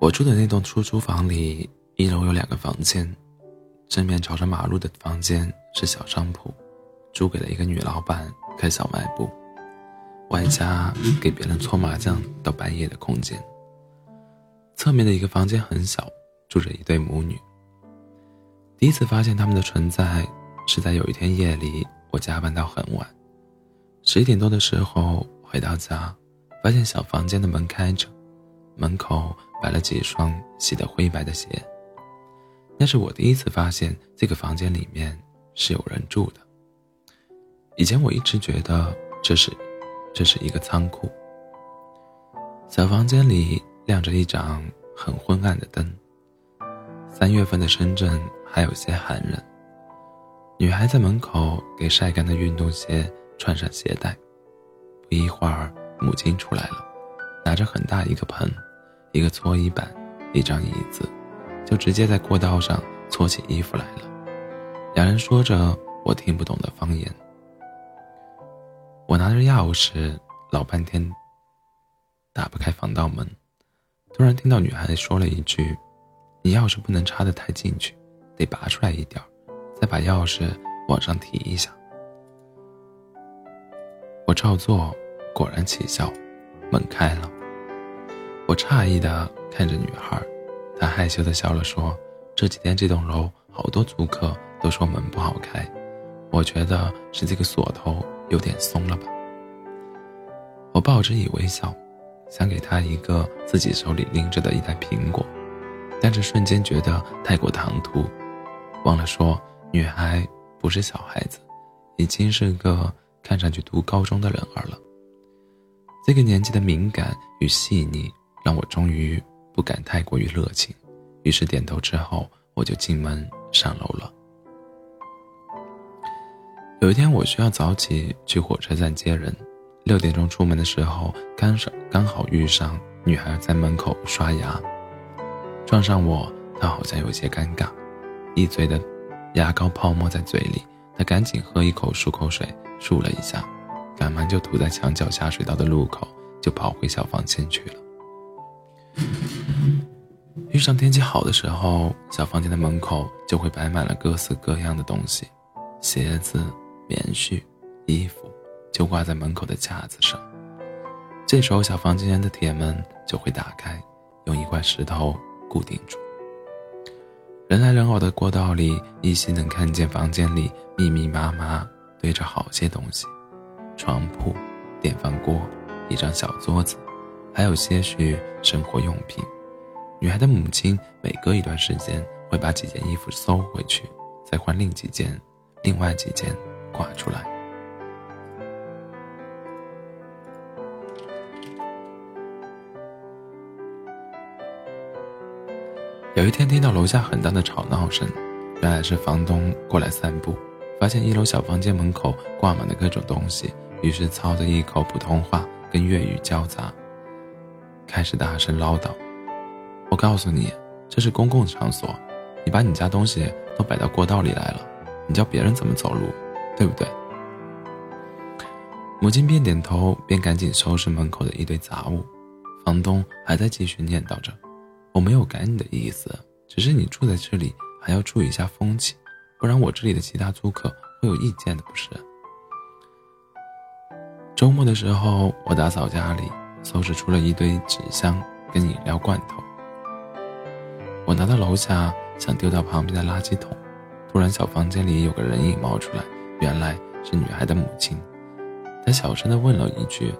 我住的那栋出租房里，一楼有两个房间，正面朝着马路的房间是小商铺，租给了一个女老板开小卖部，外加给别人搓麻将到半夜的空间。侧面的一个房间很小，住着一对母女。第一次发现他们的存在，是在有一天夜里，我加班到很晚，十一点多的时候回到家，发现小房间的门开着，门口。摆了几双洗得灰白的鞋。那是我第一次发现这个房间里面是有人住的。以前我一直觉得这是，这是一个仓库。小房间里亮着一盏很昏暗的灯。三月份的深圳还有些寒冷。女孩在门口给晒干的运动鞋穿上鞋带。不一会儿，母亲出来了，拿着很大一个盆。一个搓衣板，一张椅子，就直接在过道上搓起衣服来了。两人说着我听不懂的方言。我拿着钥匙，老半天打不开防盗门。突然听到女孩说了一句：“你钥匙不能插得太进去，得拔出来一点再把钥匙往上提一下。”我照做，果然起效，门开了。我诧异的看着女孩，她害羞的笑了，说：“这几天这栋楼好多租客都说门不好开，我觉得是这个锁头有点松了吧。”我报之以微笑，想给她一个自己手里拎着的一袋苹果，但是瞬间觉得太过唐突，忘了说女孩不是小孩子，已经是个看上去读高中的人儿了。这个年纪的敏感与细腻。让我终于不敢太过于热情，于是点头之后，我就进门上楼了。有一天，我需要早起去火车站接人，六点钟出门的时候，刚上刚好遇上女孩在门口刷牙，撞上我，她好像有些尴尬，一嘴的牙膏泡沫在嘴里，她赶紧喝一口漱口水，漱了一下，赶忙就吐在墙角下水道的路口，就跑回小房间去了。遇上天气好的时候，小房间的门口就会摆满了各式各样的东西，鞋子、棉絮、衣服，就挂在门口的架子上。这时候，小房间的铁门就会打开，用一块石头固定住。人来人往的过道里，依稀能看见房间里密密麻麻堆着好些东西：床铺、电饭锅、一张小桌子。还有些许生活用品。女孩的母亲每隔一段时间会把几件衣服收回去，再换另几件，另外几件挂出来。有一天听到楼下很大的吵闹声，原来是房东过来散步，发现一楼小房间门口挂满了各种东西，于是操着一口普通话跟粤语交杂。开始大声唠叨：“我告诉你，这是公共场所，你把你家东西都摆到过道里来了，你叫别人怎么走路，对不对？”母亲边点头边赶紧收拾门口的一堆杂物。房东还在继续念叨着：“我没有赶你的意思，只是你住在这里还要注意一下风气，不然我这里的其他租客会有意见的，不是？”周末的时候，我打扫家里。收拾出了一堆纸箱跟饮料罐头，我拿到楼下想丢到旁边的垃圾桶，突然小房间里有个人影冒出来，原来是女孩的母亲。她小声的问了一句：“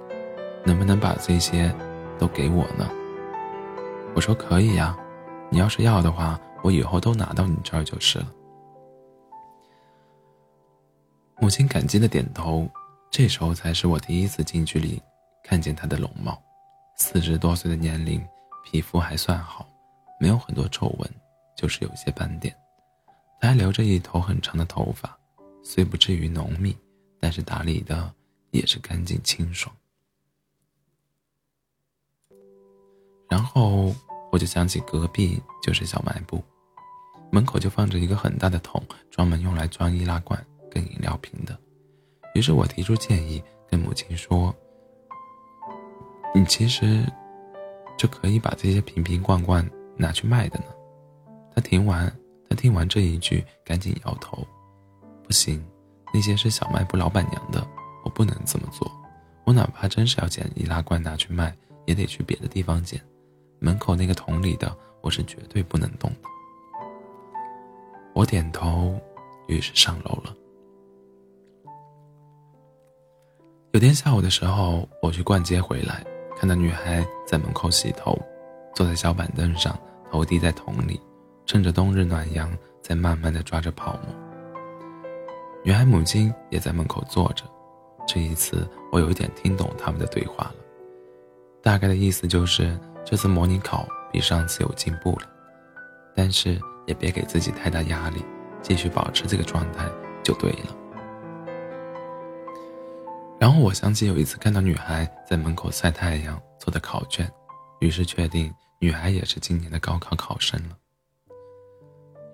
能不能把这些都给我呢？”我说：“可以呀，你要是要的话，我以后都拿到你这儿就是了。”母亲感激的点头。这时候才是我第一次近距离。看见他的容貌，四十多岁的年龄，皮肤还算好，没有很多皱纹，就是有些斑点。他还留着一头很长的头发，虽不至于浓密，但是打理的也是干净清爽。然后我就想起隔壁就是小卖部，门口就放着一个很大的桶，专门用来装易拉罐跟饮料瓶的。于是我提出建议，跟母亲说。你其实就可以把这些瓶瓶罐罐拿去卖的呢？他听完，他听完这一句，赶紧摇头：“不行，那些是小卖部老板娘的，我不能这么做。我哪怕真是要捡易拉罐拿去卖，也得去别的地方捡。门口那个桶里的，我是绝对不能动的。”我点头，于是上楼了。有天下午的时候，我去逛街回来，看到女孩在门口洗头，坐在小板凳上，头低在桶里，趁着冬日暖阳，在慢慢的抓着泡沫。女孩母亲也在门口坐着，这一次我有一点听懂他们的对话了，大概的意思就是这次模拟考比上次有进步了，但是也别给自己太大压力，继续保持这个状态就对了。然后我想起有一次看到女孩在门口晒太阳做的考卷，于是确定女孩也是今年的高考考生了。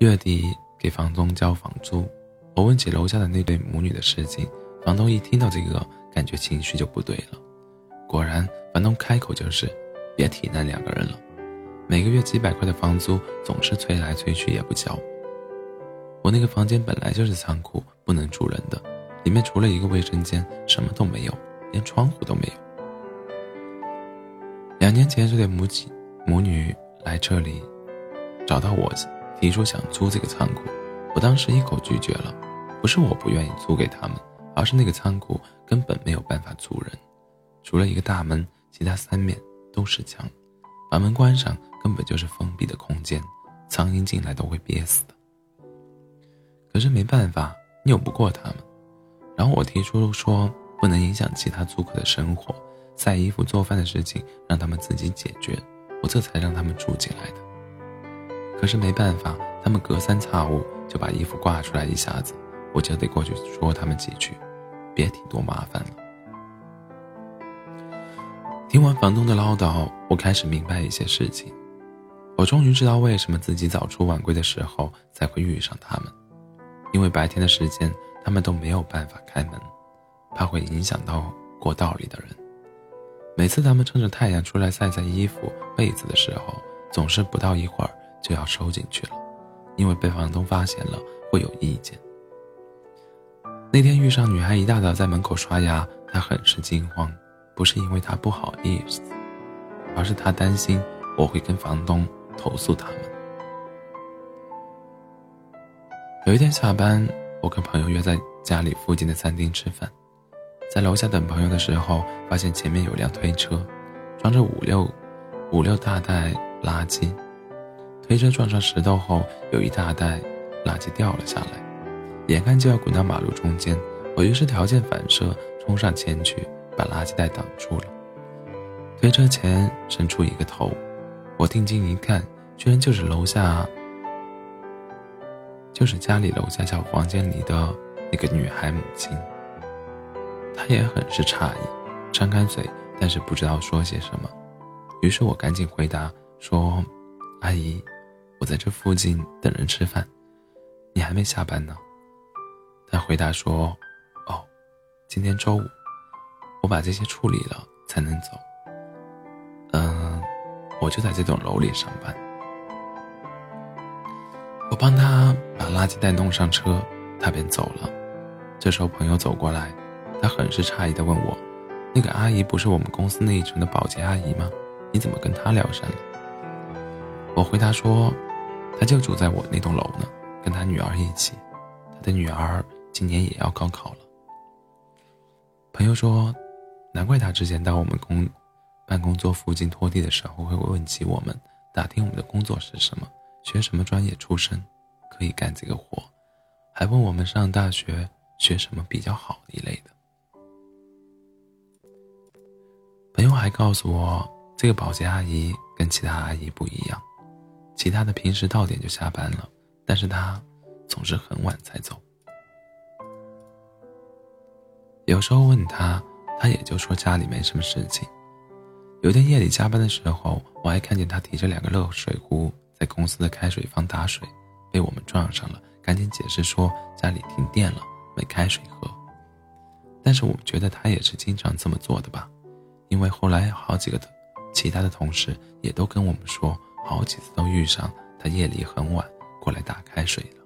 月底给房东交房租，我问起楼下的那对母女的事情，房东一听到这个，感觉情绪就不对了。果然，房东开口就是：“别提那两个人了，每个月几百块的房租总是催来催去也不交。我那个房间本来就是仓库，不能住人的。”里面除了一个卫生间，什么都没有，连窗户都没有。两年前，这对母子母女来这里，找到我，提出想租这个仓库。我当时一口拒绝了，不是我不愿意租给他们，而是那个仓库根本没有办法租人，除了一个大门，其他三面都是墙，把门关上根本就是封闭的空间，苍蝇进来都会憋死的。可是没办法，拗不过他们。然后我提出说，不能影响其他租客的生活，晒衣服、做饭的事情让他们自己解决，我这才让他们住进来的。可是没办法，他们隔三差五就把衣服挂出来，一下子我就得过去说他们几句，别提多麻烦了。听完房东的唠叨，我开始明白一些事情，我终于知道为什么自己早出晚归的时候才会遇上他们，因为白天的时间。他们都没有办法开门，怕会影响到过道里的人。每次他们趁着太阳出来晒晒衣服、被子的时候，总是不到一会儿就要收进去了，因为被房东发现了会有意见。那天遇上女孩一大早在门口刷牙，他很是惊慌，不是因为他不好意思，而是他担心我会跟房东投诉他们。有一天下班。我跟朋友约在家里附近的餐厅吃饭，在楼下等朋友的时候，发现前面有辆推车，装着五六五六大袋垃圾。推车撞上石头后，有一大袋垃圾掉了下来，眼看就要滚到马路中间，我于是条件反射冲上前去，把垃圾袋挡住了。推车前伸出一个头，我定睛一看，居然就是楼下。就是家里楼下小房间里的那个女孩母亲，她也很是诧异，张开嘴，但是不知道说些什么。于是我赶紧回答说：“阿姨，我在这附近等人吃饭，你还没下班呢。”她回答说：“哦，今天周五，我把这些处理了才能走。嗯，我就在这栋楼里上班。”我帮他把垃圾袋弄上车，他便走了。这时候朋友走过来，他很是诧异地问我：“那个阿姨不是我们公司那一层的保洁阿姨吗？你怎么跟她聊上了？”我回答说：“她就住在我那栋楼呢，跟她女儿一起。她的女儿今年也要高考了。”朋友说：“难怪她之前到我们公办公桌附近拖地的时候会问起我们，打听我们的工作是什么。”学什么专业出身，可以干这个活，还问我们上大学学什么比较好一类的。朋友还告诉我，这个保洁阿姨跟其他阿姨不一样，其他的平时到点就下班了，但是她总是很晚才走。有时候问她，她也就说家里没什么事情。有天夜里加班的时候，我还看见她提着两个热水壶。在公司的开水房打水，被我们撞上了，赶紧解释说家里停电了，没开水喝。但是我觉得他也是经常这么做的吧，因为后来好几个其其他的同事也都跟我们说，好几次都遇上他夜里很晚过来打开水了。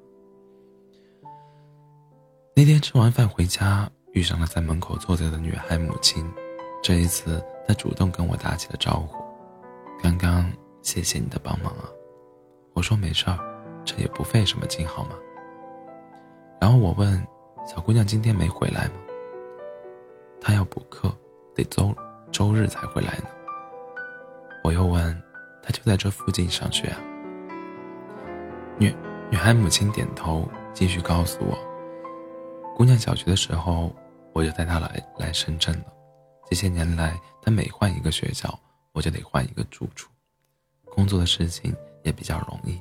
那天吃完饭回家，遇上了在门口坐着的女孩母亲。这一次，她主动跟我打起了招呼：“刚刚谢谢你的帮忙啊。”我说：“没事儿，这也不费什么劲，好吗？”然后我问：“小姑娘今天没回来吗？”她要补课，得周周日才回来呢。我又问：“她就在这附近上学啊？”女女孩母亲点头，继续告诉我。姑娘小学的时候，我就带她来来深圳了。这些年来，她每换一个学校，我就得换一个住处。工作的事情也比较容易，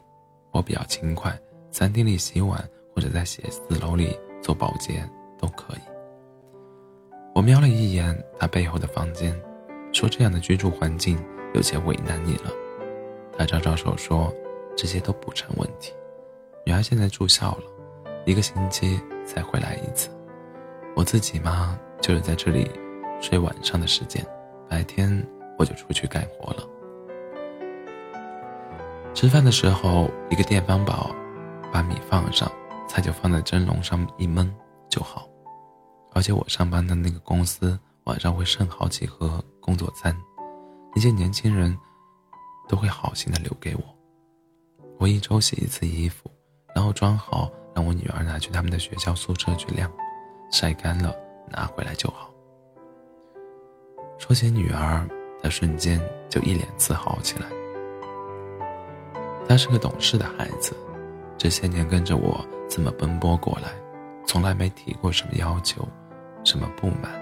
我比较勤快，餐厅里洗碗或者在写字楼里做保洁都可以。我瞄了一眼她背后的房间，说：“这样的居住环境有些为难你了。”她招招手说：“这些都不成问题。”女儿现在住校了，一个星期。才回来一次，我自己嘛，就是在这里睡晚上的时间，白天我就出去干活了。吃饭的时候，一个电饭煲，把米放上，菜就放在蒸笼上一焖就好。而且我上班的那个公司晚上会剩好几盒工作餐，那些年轻人都会好心的留给我。我一周洗一次衣服，然后装好。让我女儿拿去他们的学校宿舍去晾，晒干了拿回来就好。说起女儿，她瞬间就一脸自豪起来。他是个懂事的孩子，这些年跟着我这么奔波过来，从来没提过什么要求，什么不满。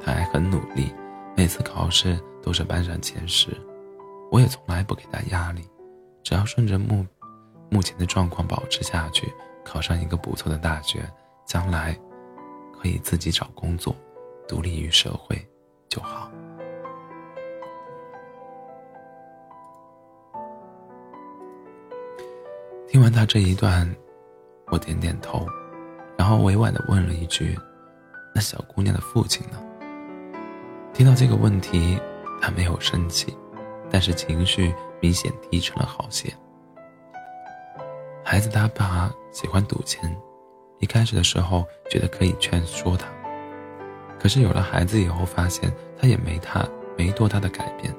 他还很努力，每次考试都是班上前十，我也从来不给他压力，只要顺着目目前的状况保持下去。考上一个不错的大学，将来可以自己找工作，独立于社会就好。听完他这一段，我点点头，然后委婉的问了一句：“那小姑娘的父亲呢？”听到这个问题，他没有生气，但是情绪明显低沉了好些。孩子他爸喜欢赌钱，一开始的时候觉得可以劝说他，可是有了孩子以后，发现他也没他没多大的改变，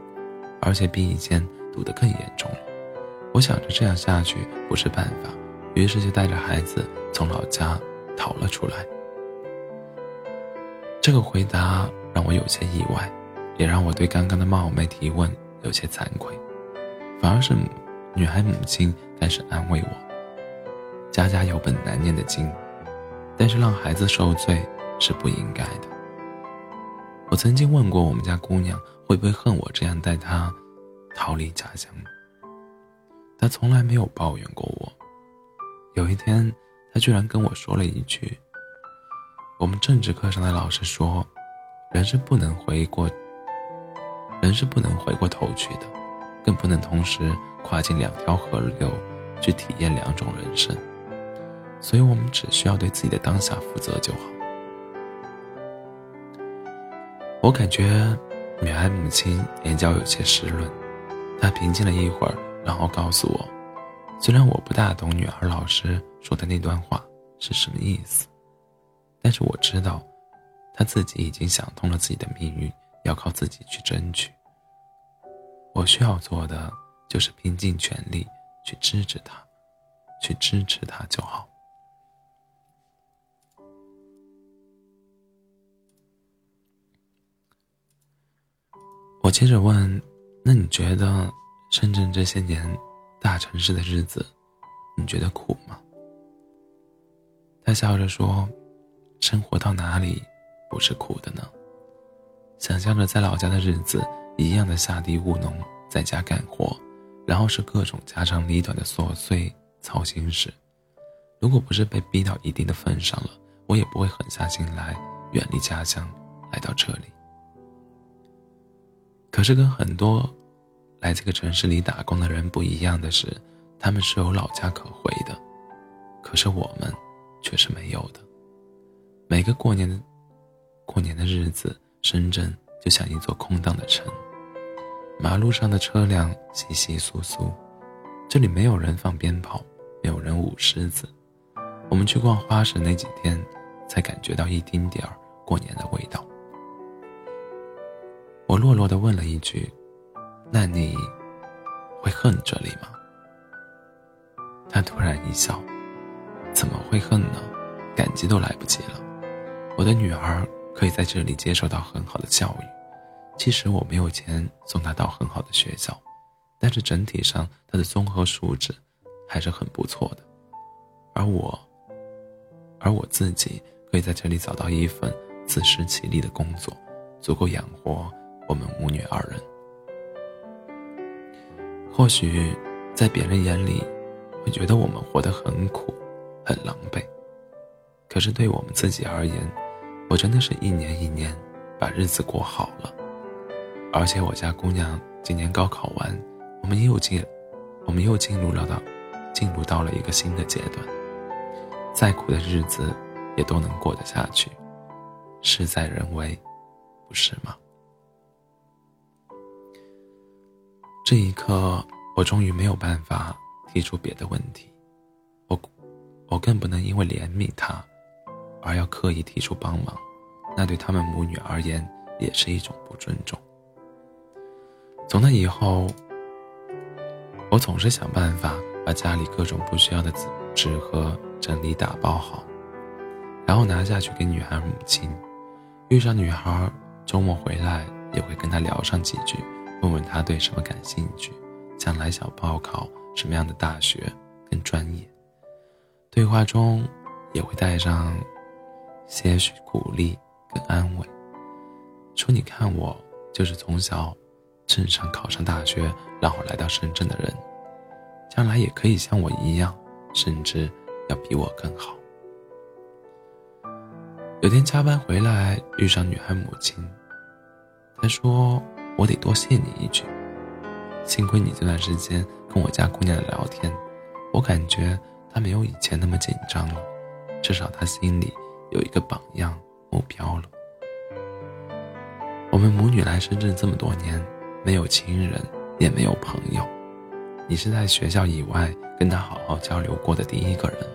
而且比以前赌得更严重了。我想着这样下去不是办法，于是就带着孩子从老家逃了出来。这个回答让我有些意外，也让我对刚刚的冒昧提问有些惭愧，反而是女孩母亲开始安慰我。家家有本难念的经，但是让孩子受罪是不应该的。我曾经问过我们家姑娘会不会恨我这样带她逃离家乡，他从来没有抱怨过我。有一天，他居然跟我说了一句：“我们政治课上的老师说，人是不能回过，人是不能回过头去的，更不能同时跨进两条河流去体验两种人生。”所以我们只需要对自己的当下负责就好。我感觉女孩母亲眼角有些湿润，她平静了一会儿，然后告诉我，虽然我不大懂女儿老师说的那段话是什么意思，但是我知道，她自己已经想通了自己的命运要靠自己去争取。我需要做的就是拼尽全力去支持她，去支持她就好。我接着问：“那你觉得深圳这些年大城市的日子，你觉得苦吗？”他笑着说：“生活到哪里不是苦的呢？想象着在老家的日子，一样的下地务农，在家干活，然后是各种家长里短的琐碎操心事。如果不是被逼到一定的份上了，我也不会狠下心来远离家乡，来到这里。”可是跟很多来这个城市里打工的人不一样的是，他们是有老家可回的，可是我们却是没有的。每个过年的过年的日子，深圳就像一座空荡的城，马路上的车辆稀稀疏疏，这里没有人放鞭炮，没有人舞狮子。我们去逛花市那几天，才感觉到一丁点儿过年的味道。我落落的问了一句：“那你会恨这里吗？”他突然一笑：“怎么会恨呢？感激都来不及了。我的女儿可以在这里接受到很好的教育，即使我没有钱送她到很好的学校，但是整体上她的综合素质还是很不错的。而我，而我自己可以在这里找到一份自食其力的工作，足够养活我们母女二人。或许，在别人眼里。”会觉得我们活得很苦，很狼狈。可是对我们自己而言，我真的是一年一年把日子过好了。而且我家姑娘今年高考完，我们又进，我们又进入了到，进入到了一个新的阶段。再苦的日子，也都能过得下去，事在人为，不是吗？这一刻，我终于没有办法。提出别的问题，我，我更不能因为怜悯他，而要刻意提出帮忙，那对他们母女而言也是一种不尊重。从那以后，我总是想办法把家里各种不需要的纸纸盒整理打包好，然后拿下去给女孩母亲。遇上女孩周末回来，也会跟她聊上几句，问问他对什么感兴趣，将来想报考。什么样的大学跟专业？对话中也会带上些许鼓励跟安慰，说：“你看，我就是从小镇上考上大学，然后来到深圳的人，将来也可以像我一样，甚至要比我更好。”有天加班回来，遇上女孩母亲，她说：“我得多谢你一句，幸亏你这段时间。”跟我家姑娘聊天，我感觉她没有以前那么紧张了，至少她心里有一个榜样目标了。我们母女来深圳这么多年，没有亲人，也没有朋友，你是在学校以外跟她好好交流过的第一个人了。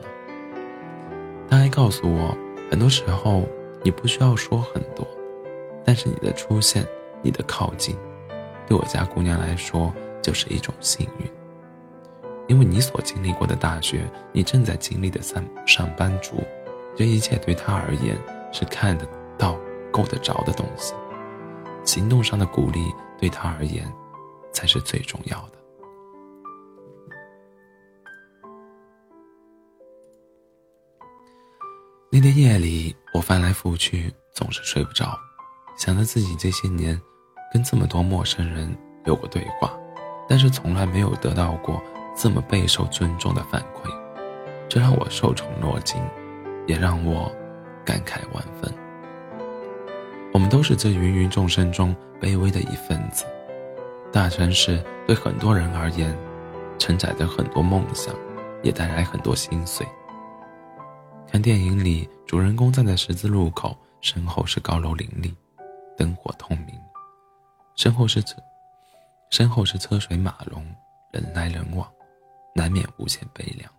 她还告诉我，很多时候你不需要说很多，但是你的出现，你的靠近，对我家姑娘来说就是一种幸运。因为你所经历过的大学，你正在经历的上上班族，这一切对她而言是看得到、够得着的东西。行动上的鼓励对她而言，才是最重要的。那天夜里，我翻来覆去，总是睡不着，想着自己这些年跟这么多陌生人有过对话，但是从来没有得到过。这么备受尊重的反馈，这让我受宠若惊，也让我感慨万分。我们都是这芸芸众生中卑微的一份子。大城市对很多人而言，承载着很多梦想，也带来很多心碎。看电影里，主人公站在十字路口，身后是高楼林立，灯火通明，身后是车，身后是车水马龙，人来人往。难免无限悲凉。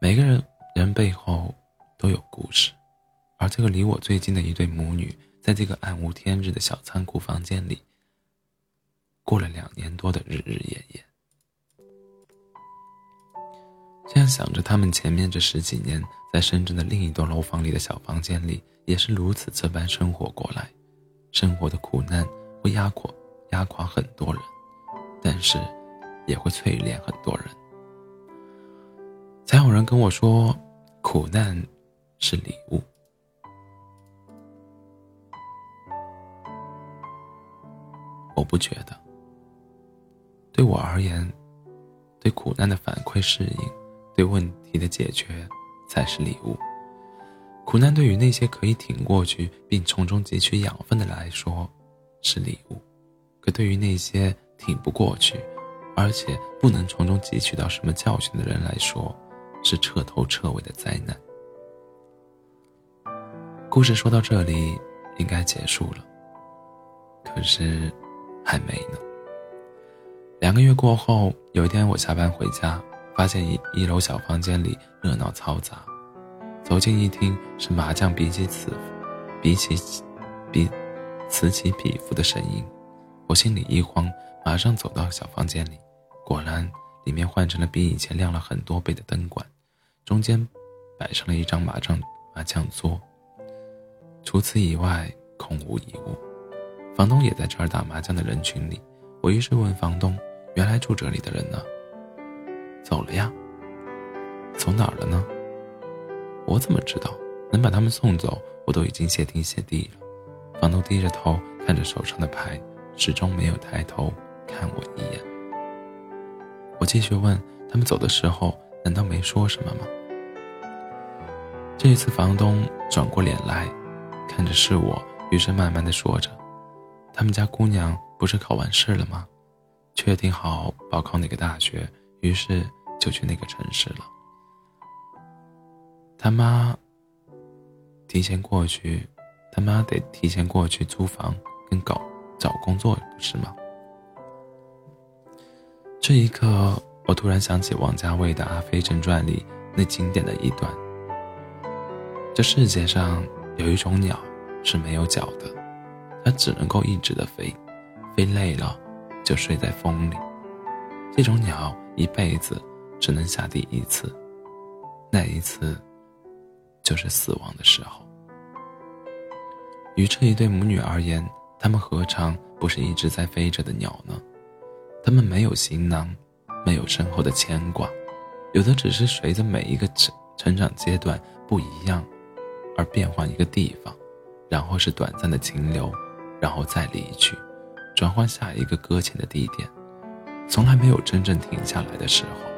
每个人人背后都有故事，而这个离我最近的一对母女，在这个暗无天日的小仓库房间里，过了两年多的日日夜夜。这样想着，他们前面这十几年在深圳的另一栋楼房里的小房间里，也是如此这般生活过来。生活的苦难会压垮压垮很多人，但是。也会淬炼很多人。才有人跟我说，苦难是礼物。我不觉得。对我而言，对苦难的反馈适应，对问题的解决，才是礼物。苦难对于那些可以挺过去并从中汲取养分的来说，是礼物；可对于那些挺不过去，而且不能从中汲取到什么教训的人来说，是彻头彻尾的灾难。故事说到这里，应该结束了。可是，还没呢。两个月过后，有一天我下班回家，发现一一楼小房间里热闹嘈杂。走近一听，是麻将比起此，比起，比，此起彼伏的声音。我心里一慌，马上走到小房间里，果然里面换成了比以前亮了很多倍的灯管，中间摆上了一张麻将麻将桌。除此以外，空无一物。房东也在这儿打麻将的人群里。我于是问房东：“原来住这里的人呢？走了呀？走哪儿了呢？”我怎么知道？能把他们送走，我都已经谢天谢地了。房东低着头看着手上的牌，始终没有抬头看我一眼。我继续问：“他们走的时候，难道没说什么吗？”这一次，房东转过脸来，看着是我，于是慢慢的说着：“他们家姑娘不是考完试了吗？确定好报考哪个大学，于是就去那个城市了。”他妈提前过去，他妈得提前过去租房跟搞找工作，不是吗？这一刻，我突然想起王家卫的《阿飞正传》里那经典的一段：这世界上有一种鸟是没有脚的，它只能够一直的飞，飞累了就睡在风里。这种鸟一辈子只能下地一次，那一次。就是死亡的时候。与这一对母女而言，他们何尝不是一直在飞着的鸟呢？他们没有行囊，没有身后的牵挂，有的只是随着每一个成成长阶段不一样，而变换一个地方，然后是短暂的停留，然后再离去，转换下一个搁浅的地点，从来没有真正停下来的时候。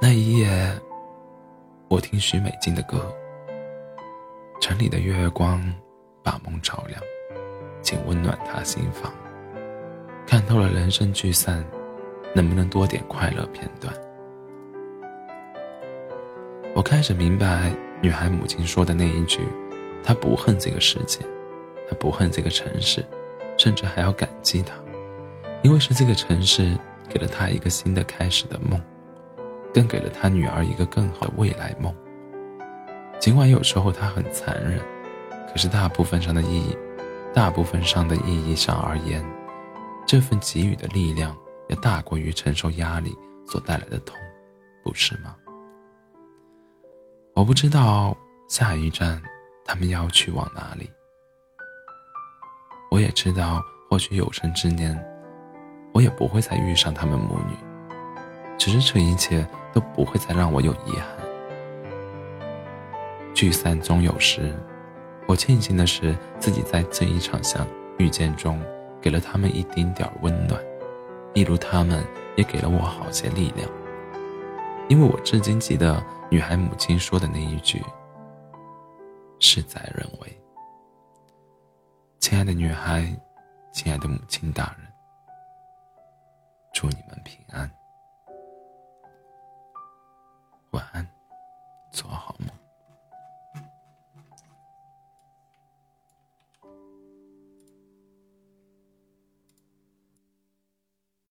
那一夜。我听许美静的歌，城里的月光把梦照亮，请温暖他心房。看透了人生聚散，能不能多点快乐片段？我开始明白女孩母亲说的那一句：她不恨这个世界，她不恨这个城市，甚至还要感激她，因为是这个城市给了她一个新的开始的梦。更给了他女儿一个更好的未来梦。尽管有时候他很残忍，可是大部分上的意义，大部分上的意义上而言，这份给予的力量也大过于承受压力所带来的痛，不是吗？我不知道下一站他们要去往哪里。我也知道，或许有生之年，我也不会再遇上他们母女。只是这一切。都不会再让我有遗憾。聚散终有时，我庆幸的是自己在这一场相遇见中，给了他们一丁点温暖，一如他们也给了我好些力量。因为我至今记得女孩母亲说的那一句：“事在人为。”亲爱的女孩，亲爱的母亲大人，祝你们平安。晚安，做好梦。